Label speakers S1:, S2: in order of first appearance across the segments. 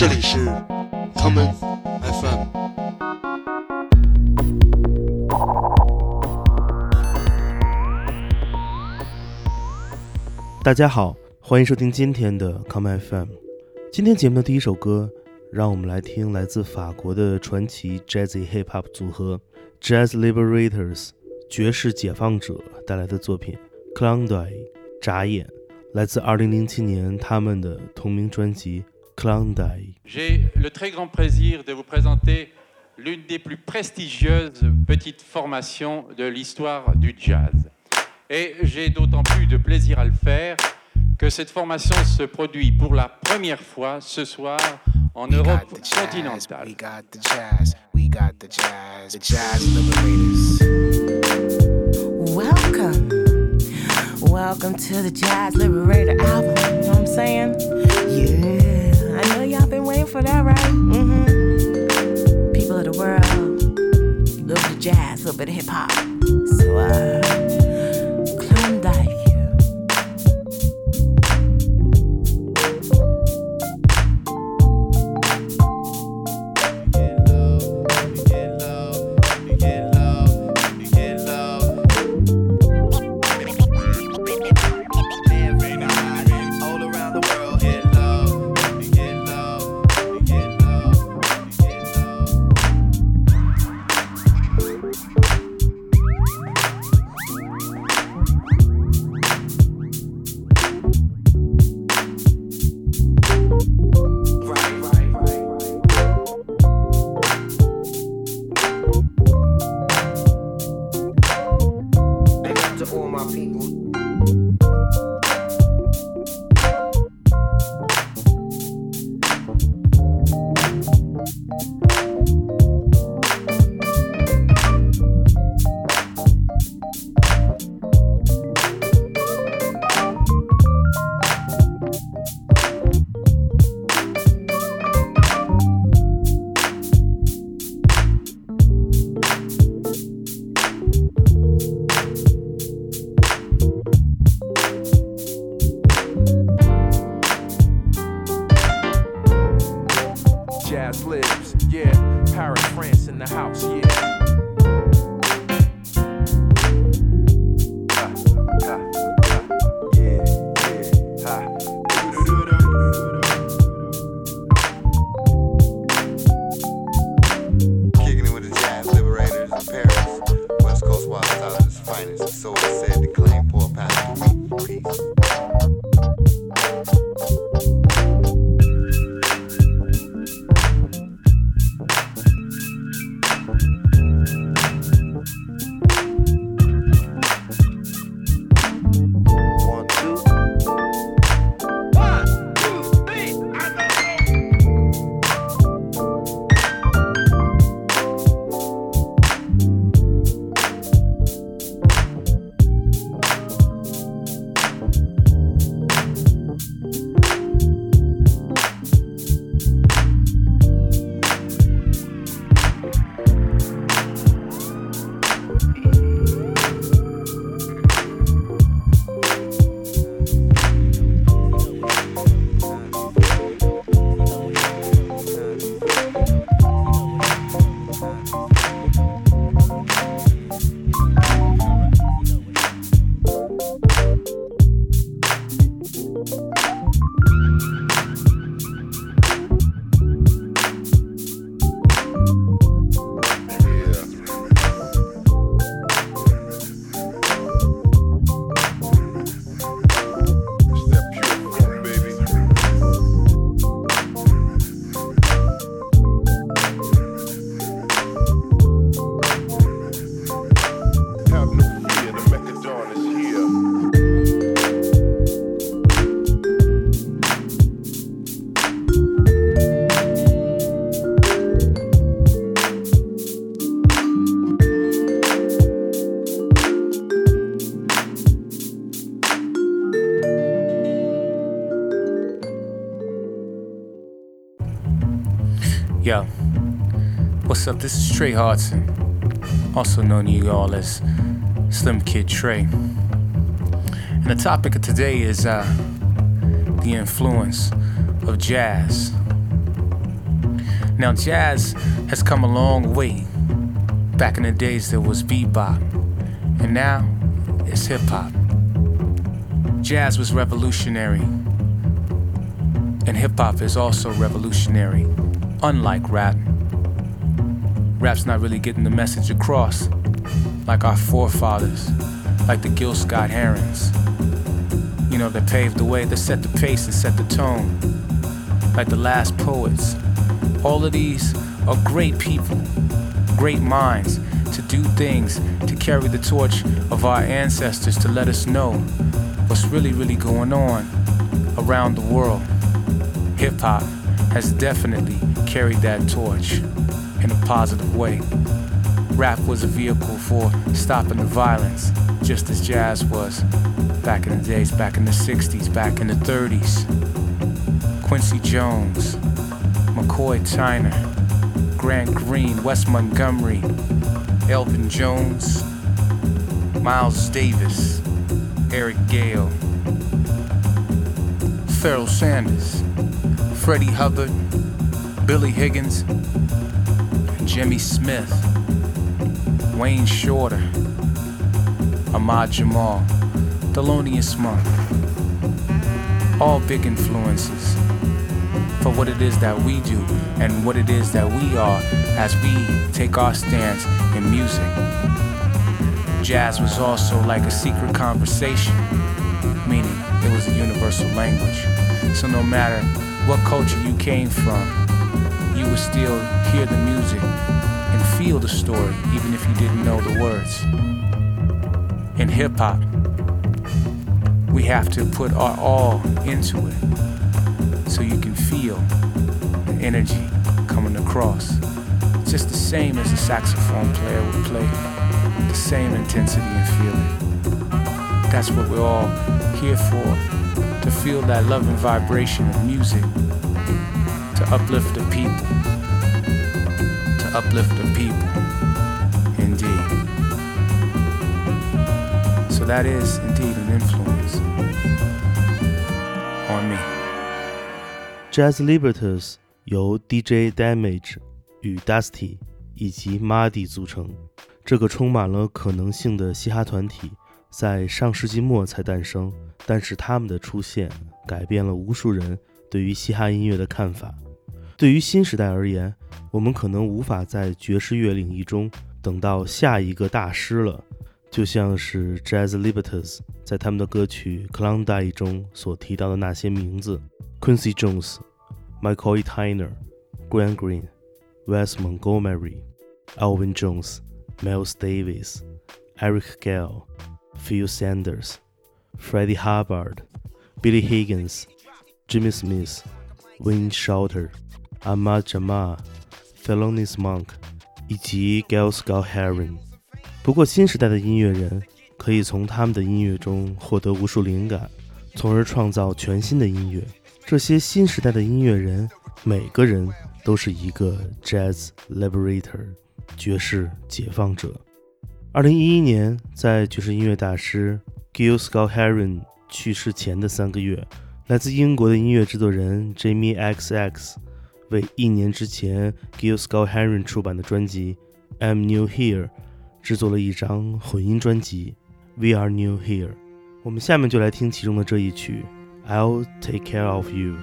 S1: 这里是 common FM。大家好，欢迎收听今天的 common FM。今天节目的第一首歌，让我们来听来自法国的传奇 Jazzy Hip Hop 组合 Jazz Liberators 爵士解放者带来的作品《Clown Day》眨眼。来自2007年他们的同名专辑《
S2: Day》。J'ai le très grand plaisir de vous présenter l'une des plus prestigieuses petites formations de l'histoire du jazz. Et j'ai d'autant plus de plaisir à le faire que cette formation se produit pour la première fois ce soir en
S3: We
S2: Europe
S3: got the jazz,
S2: continentale.
S3: We got the jazz. We got the jazz. The jazz liberators.
S4: Welcome. Welcome to the Jazz Liberator album. You know what I'm saying? Yeah. Been waiting for that, right? Mm-hmm. People of the world, a little bit of jazz, a little bit of hip hop. So, uh,
S5: This is Tre Hardson, also known to you all as Slim Kid Tre. And the topic of today is uh, the influence of jazz Now, jazz has come a long way. Back in the days, there was bebop, and now it's hip hop. Jazz was revolutionary, and hip hop is also revolutionary, unlike rap. Rap's not really getting the message across like our forefathers, like the Gil Scott Herons. You know, they paved the way, they set the pace and set the tone, like the last poets. All of these are great people, great minds to do things, to carry the torch of our ancestors to let us know what's really, really going on around the world. Hip hop has definitely carried that torch in a positive way. Rap was a vehicle for stopping the violence, just as jazz was back in the days, back in the 60s, back in the 30s. Quincy Jones, McCoy Tyner, Grant Green, Wes Montgomery, Elvin Jones, Miles Davis, Eric Gale, Pharoah Sanders, Freddie Hubbard, Billy Higgins, Jimmy Smith, Wayne Shorter, Ahmad Jamal, Thelonious Monk. All big influences for what it is that we do and what it is that we are as we take our stance in music. Jazz was also like a secret conversation, meaning it was a universal language. So no matter what culture you came from, you would still hear the music and feel the story, even if you didn't know the words. In hip hop, we have to put our all into it so you can feel the energy coming across. Just the same as a saxophone player would play, the same intensity and feeling. That's what we're all here for, to feel that loving vibration of music, to uplift the people, to uplift the people, indeed. So that is indeed an influence on me.
S1: Jazz Liberties, 由 DJ Damage 与 Dusty 以及 Muddy 组成。这个充满了可能性的嘻哈团体在上世纪末才诞生，但是他们的出现改变了无数人对于嘻哈音乐的看法。对于新时代而言，我们可能无法在爵士乐领域中等到下一个大师了，就像是 Jazz Liberators 在他们的歌曲《Clin d'oeil》中所提到的那些名字：Quincy Jones、McCoy Tyner、Grant Green、Wes Montgomery、Elvin Jones、Miles Davis、Eric Gale、Phil Sanders、Freddie Hubbard、Billy Higgins、Jimmy Smith、Wayne Shorter。Ahmad Jamal、Thelonious Monk 以及 Gil Scott Heron。不过，新时代的音乐人可以从他们的音乐中获得无数灵感，从而创造全新的音乐。这些新时代的音乐人，每个人都是一个 Jazz Liberator，爵士解放者。二零一一年，在爵士音乐大师 Gil Scott Heron 去世前的三个月，来自英国的音乐制作人 Jamie XX 为一年之前 Gil Scott Heron 出版的专辑《I'm New Here》制作了一张混音专辑《We Are New Here》。我们下面就来听其中的这一曲《I'll Take Care of You》。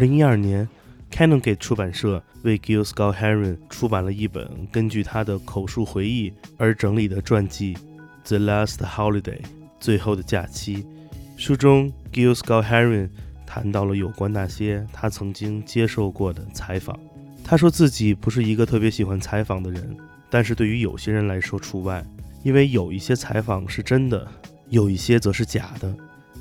S1: 二零一二年，Canongate 出版社为 Gil Scott Heron 出版了一本根据他的口述回忆而整理的传记《The Last Holiday》最后的假期。书中，Gil Scott Heron 谈到了有关那些他曾经接受过的采访。他说自己不是一个特别喜欢采访的人，但是对于有些人来说除外，因为有一些采访是真的，有一些则是假的。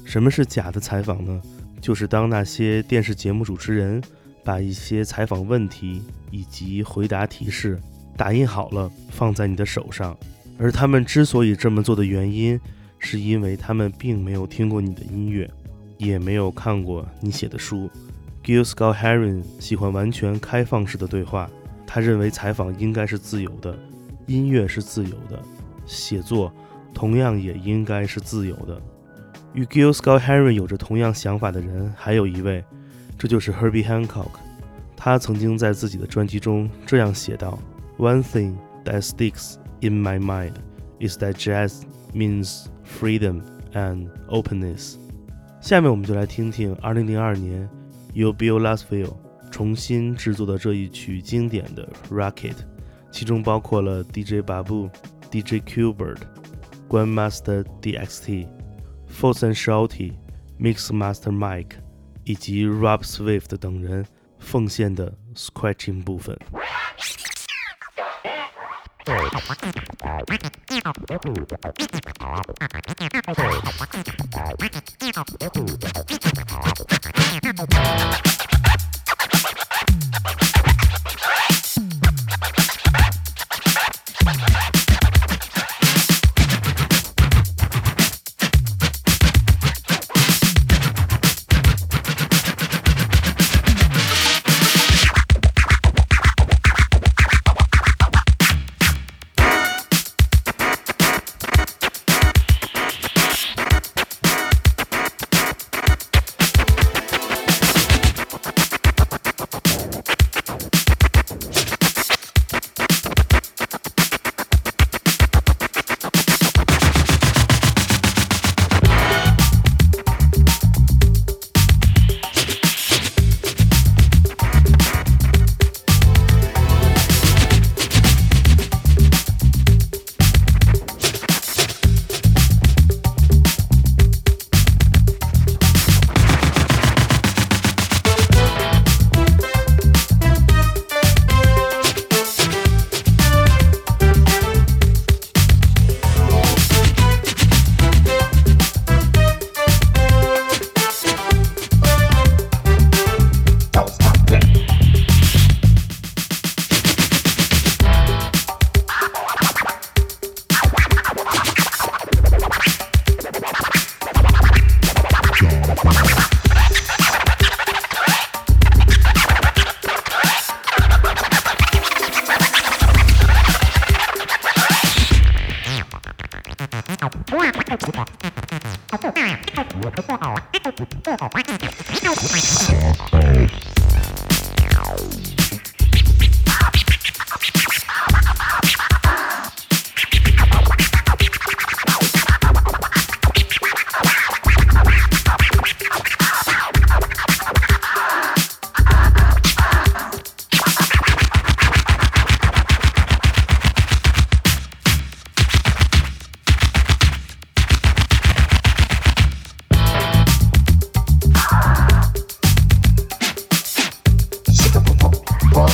S1: 什么是假的采访呢？就是当那些电视节目主持人把一些采访问题以及回答提示打印好了放在你的手上，而他们之所以这么做的原因，是因为他们并没有听过你的音乐，也没有看过你写的书。Gil Scott Heron 喜欢完全开放式的对话，他认为采访应该是自由的，音乐是自由的，写作同样也应该是自由的。与 Gil Scott Heron 有着同样想法的人还有一位，这就是 Herbie Hancock。他曾经在自己的专辑中这样写道：“One thing that sticks in my mind is that jazz means freedom and openness。”下面我们就来听听2002年由 Bill Laswell 重新制作的这一曲经典的《Rocket》，其中包括了 DJ Babu、DJ Qbert、Grandmaster DXT。Folson Shorty、Mix Master Mike，以及 Rob Swift 等人奉献的 Scratching 部分。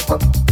S1: Thank you.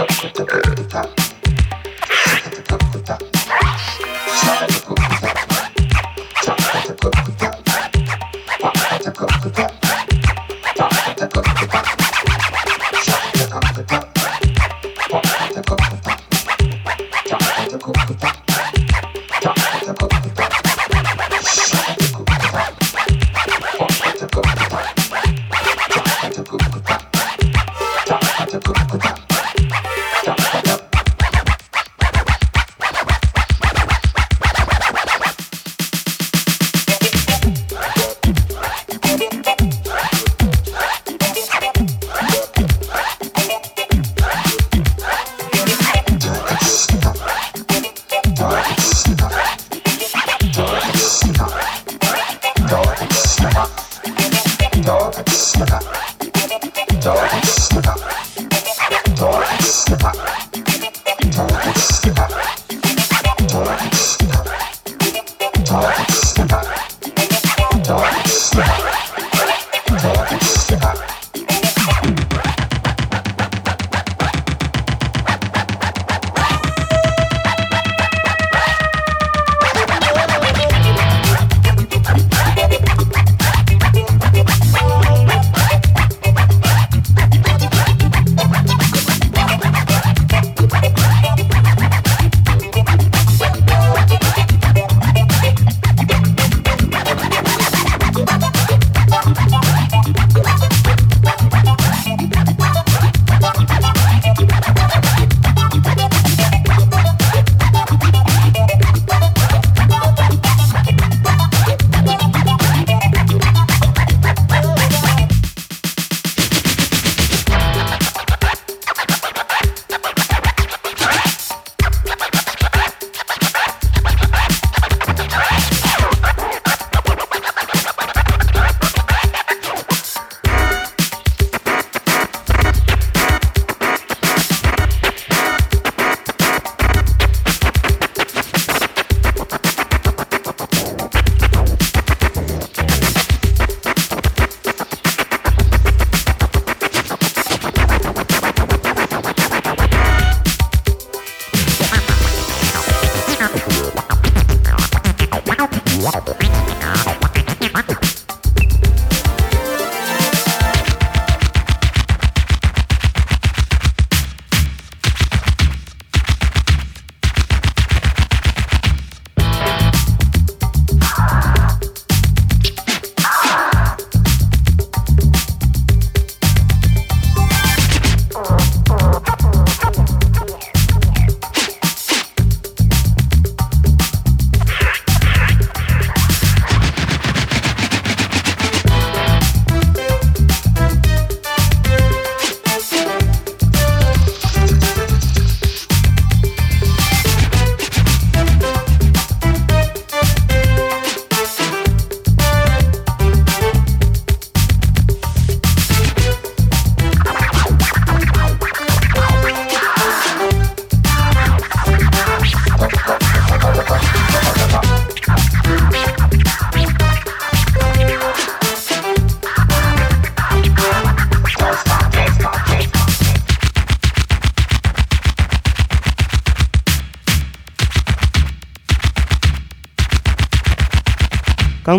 S1: Doctor Capital.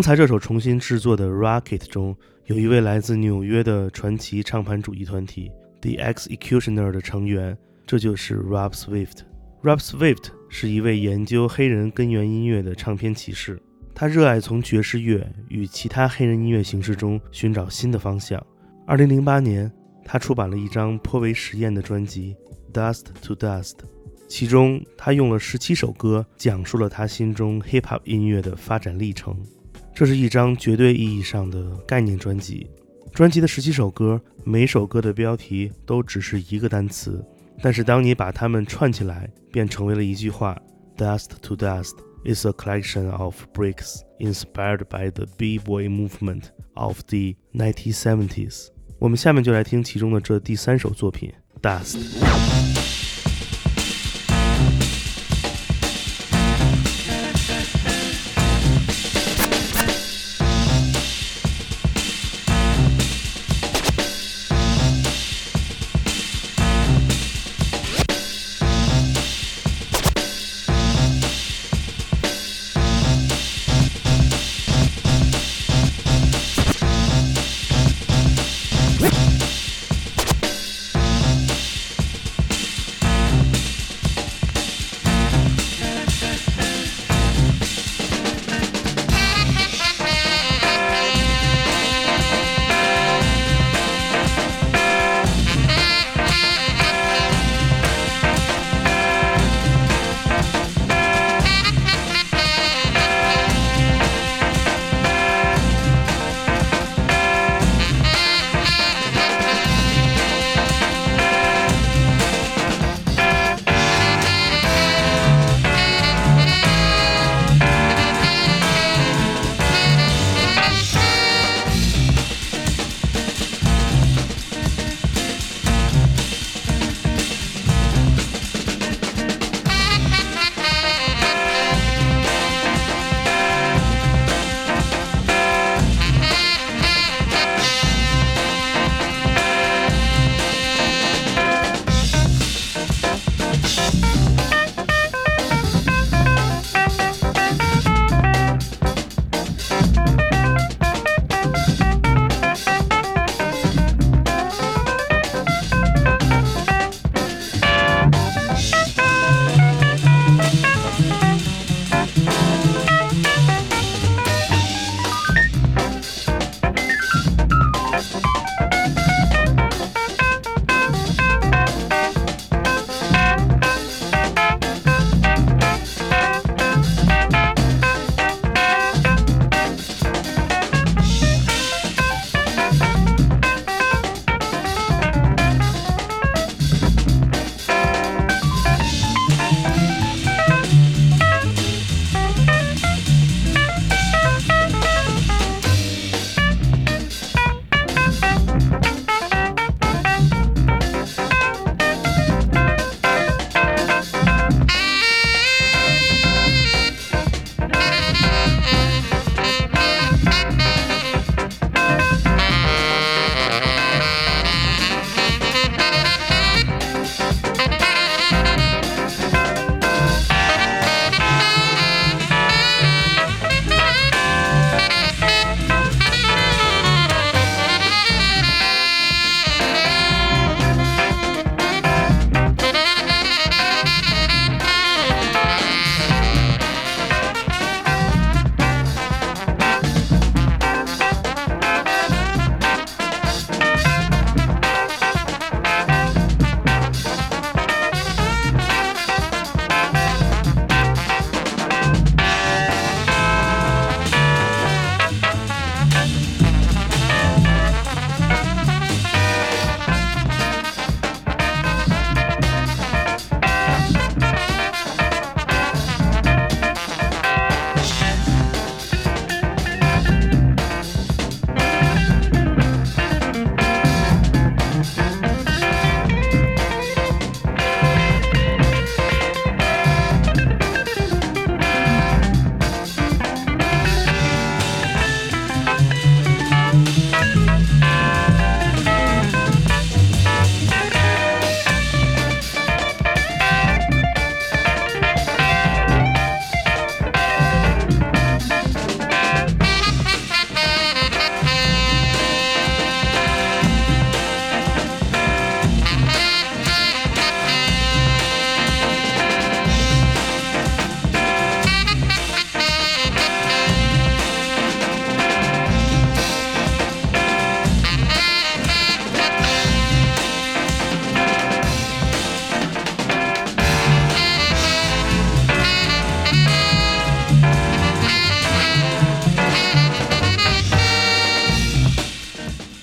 S1: 刚才这首重新制作的《Rocket》中，有一位来自纽约的传奇唱盘主义团体 The Executioner 的成员，这就是 Rob Swift。Rob Swift 是一位研究黑人根源音乐的唱片骑士，他热爱从爵士乐与其他黑人音乐形式中寻找新的方向。2008年，他出版了一张颇为实验的专辑《Dust to Dust》，其中他用了17首歌讲述了他心中 Hip Hop 音乐的发展历程。这是一张绝对意义上的概念专辑。专辑的十七首歌，每首歌的标题都只是一个单词，但是当你把它们串起来，便成为了一句话：Dust to Dust is a collection of bricks inspired by the b-boy movement of the 1970s。我们下面就来听其中的这第三首作品《Dust》。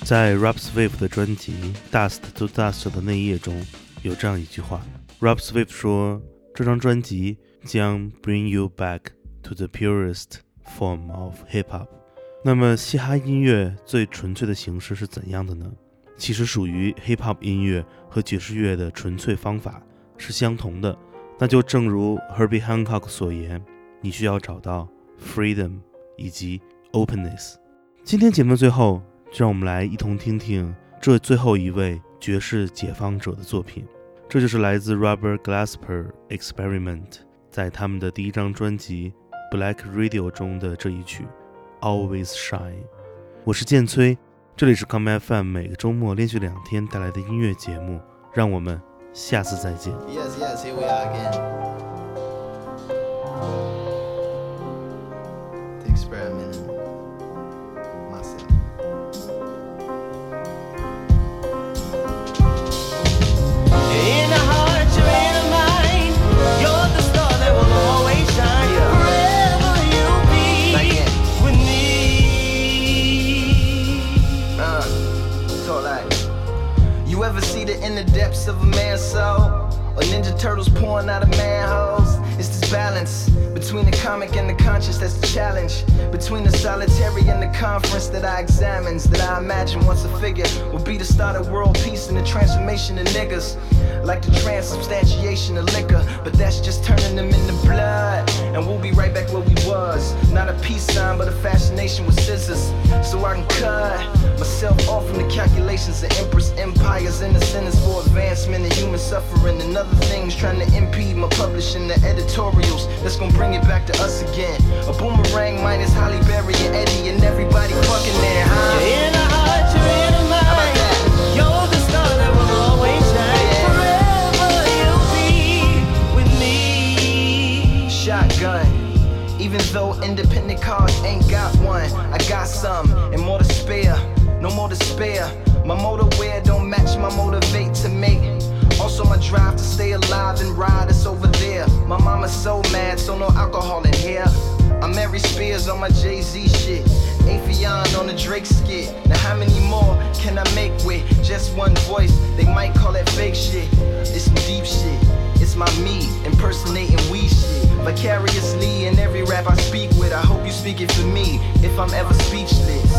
S1: 在 Rob Swift 的专辑《Dust to Dust》的内页中有这样一句话：Rob Swift 说，这张专辑将 bring you back to the purest form of hip hop。那么，嘻哈音乐最纯粹的形式是怎样的呢？其实，属于 hip hop 音乐和爵士乐的纯粹方法是相同的。那就正如 Herbie Hancock 所言，你需要找到 freedom 以及 openness。今天节目最后，就让我们来一同听听这最后一位爵士解放者的作品。这就是来自 Rubber Glasper Experiment 在他们的第一张专辑《Black Radio》中的这一曲《Always Shine》。我是建崔，这里是 Come FM 每个周末连续两天带来的音乐节目。让我们下次再见。
S6: Yes, yes, here we are again. Depths of a man's soul? Or Ninja Turtles pouring out of manholes? It's this balance between the comic and the conscious that's the challenge. Between the solitary and the conference that I examines, that I imagine once a figure will be the start of world peace and the transformation of niggas. Like the transubstantiation of liquor, but that's just turning them into blood. And we'll be right back where we was. Not a peace sign, but a fascination with scissors. So I can cut myself off from the calculations of empress empires and the sentence for advancement and human suffering and other things trying to impede my publishing the editorials that's gonna bring it back to us again. A boomerang minus Halle Berry and Eddie and everybody fucking there, huh?
S4: You're in the heart, you're in
S6: How about
S4: mind.
S6: that?
S4: You're the star that will always shine.
S6: Yeah.
S4: Forever you'll be with me.
S6: Shotgun. Even though independent cars ain't got one, I got some and more to spare. No more despair. My motorwear don't match my motivate to make. Also my drive to stay alive and ride is over there. My mama's so mad, so no alcohol in here. I'm Mary Spears on my Jay-Z shit. Afion on the Drake skit. Now how many more can I make with just one voice? They might call it fake shit. It's some deep shit. It's my me impersonating we shit. Vicariously in every rap I speak with. I hope you speak it for me if I'm ever speechless.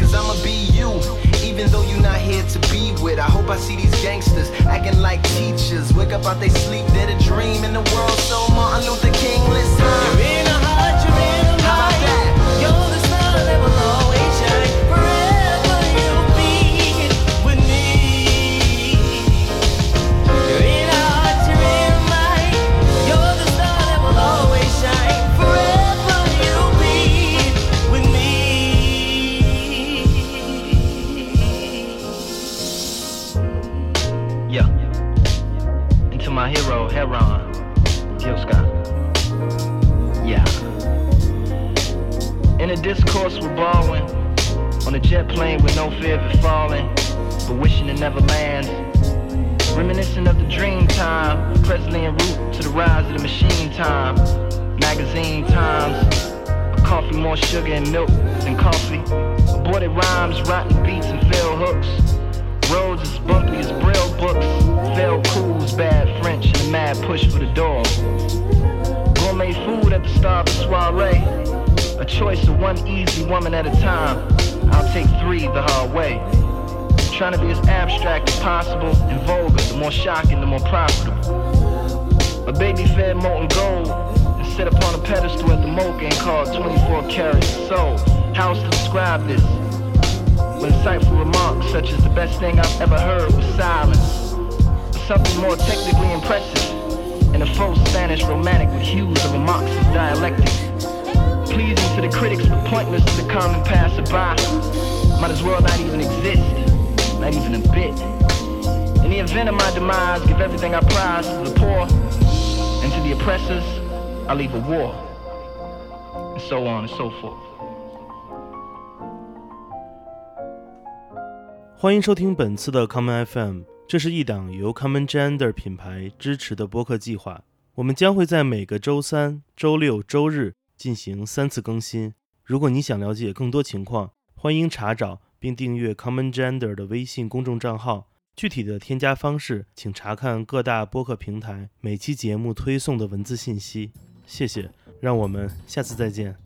S6: Cause I'ma be you, even though you're not here to be with. I hope I see these gangsters acting like teachers. Wake up out they sleep, they're the dream in the world. So Martin Luther King, listen. A discourse with Baldwin, on a jet plane with no fear of it falling, but wishing it never lands. Reminiscent of the dream time, Presley en route to the rise of the machine time. Magazine times, a coffee more sugar and milk than coffee. Aborted rhymes, rotten beats and failed hooks. Roads as bumpy as braille books. Failed cools, bad French, and a mad push for the door. Gourmet food at the start of the soiree. A choice of one easy woman at a time. I'll take three the hard way. Trying to be as abstract as possible and vulgar. The more shocking, the more profitable. A baby fed molten gold and set upon a pedestal at the MOCA and called 24 karat soul. How to describe this? With insightful remarks such as the best thing I've ever heard was silence. Something more technically impressive. And a faux Spanish romantic with hues of a Marxist dialectic Pleasing to the critics but pointless to the common passerby. Might as well not even exist. Not even a bit. In the event of my demise, give everything I prize to the poor. And to the oppressors, I leave a war. And so on and so forth.
S1: 欢迎收听本次的 Common FM，这是一档由 Common Gender 品牌支持的播客计划。我们将会在每个周三、周六、周日 进行三次更新。如果你想了解更多情况，欢迎查找并订阅 Common Gender 的微信公众账号。具体的添加方式，请查看各大播客平台每期节目推送的文字信息。谢谢，让我们下次再见。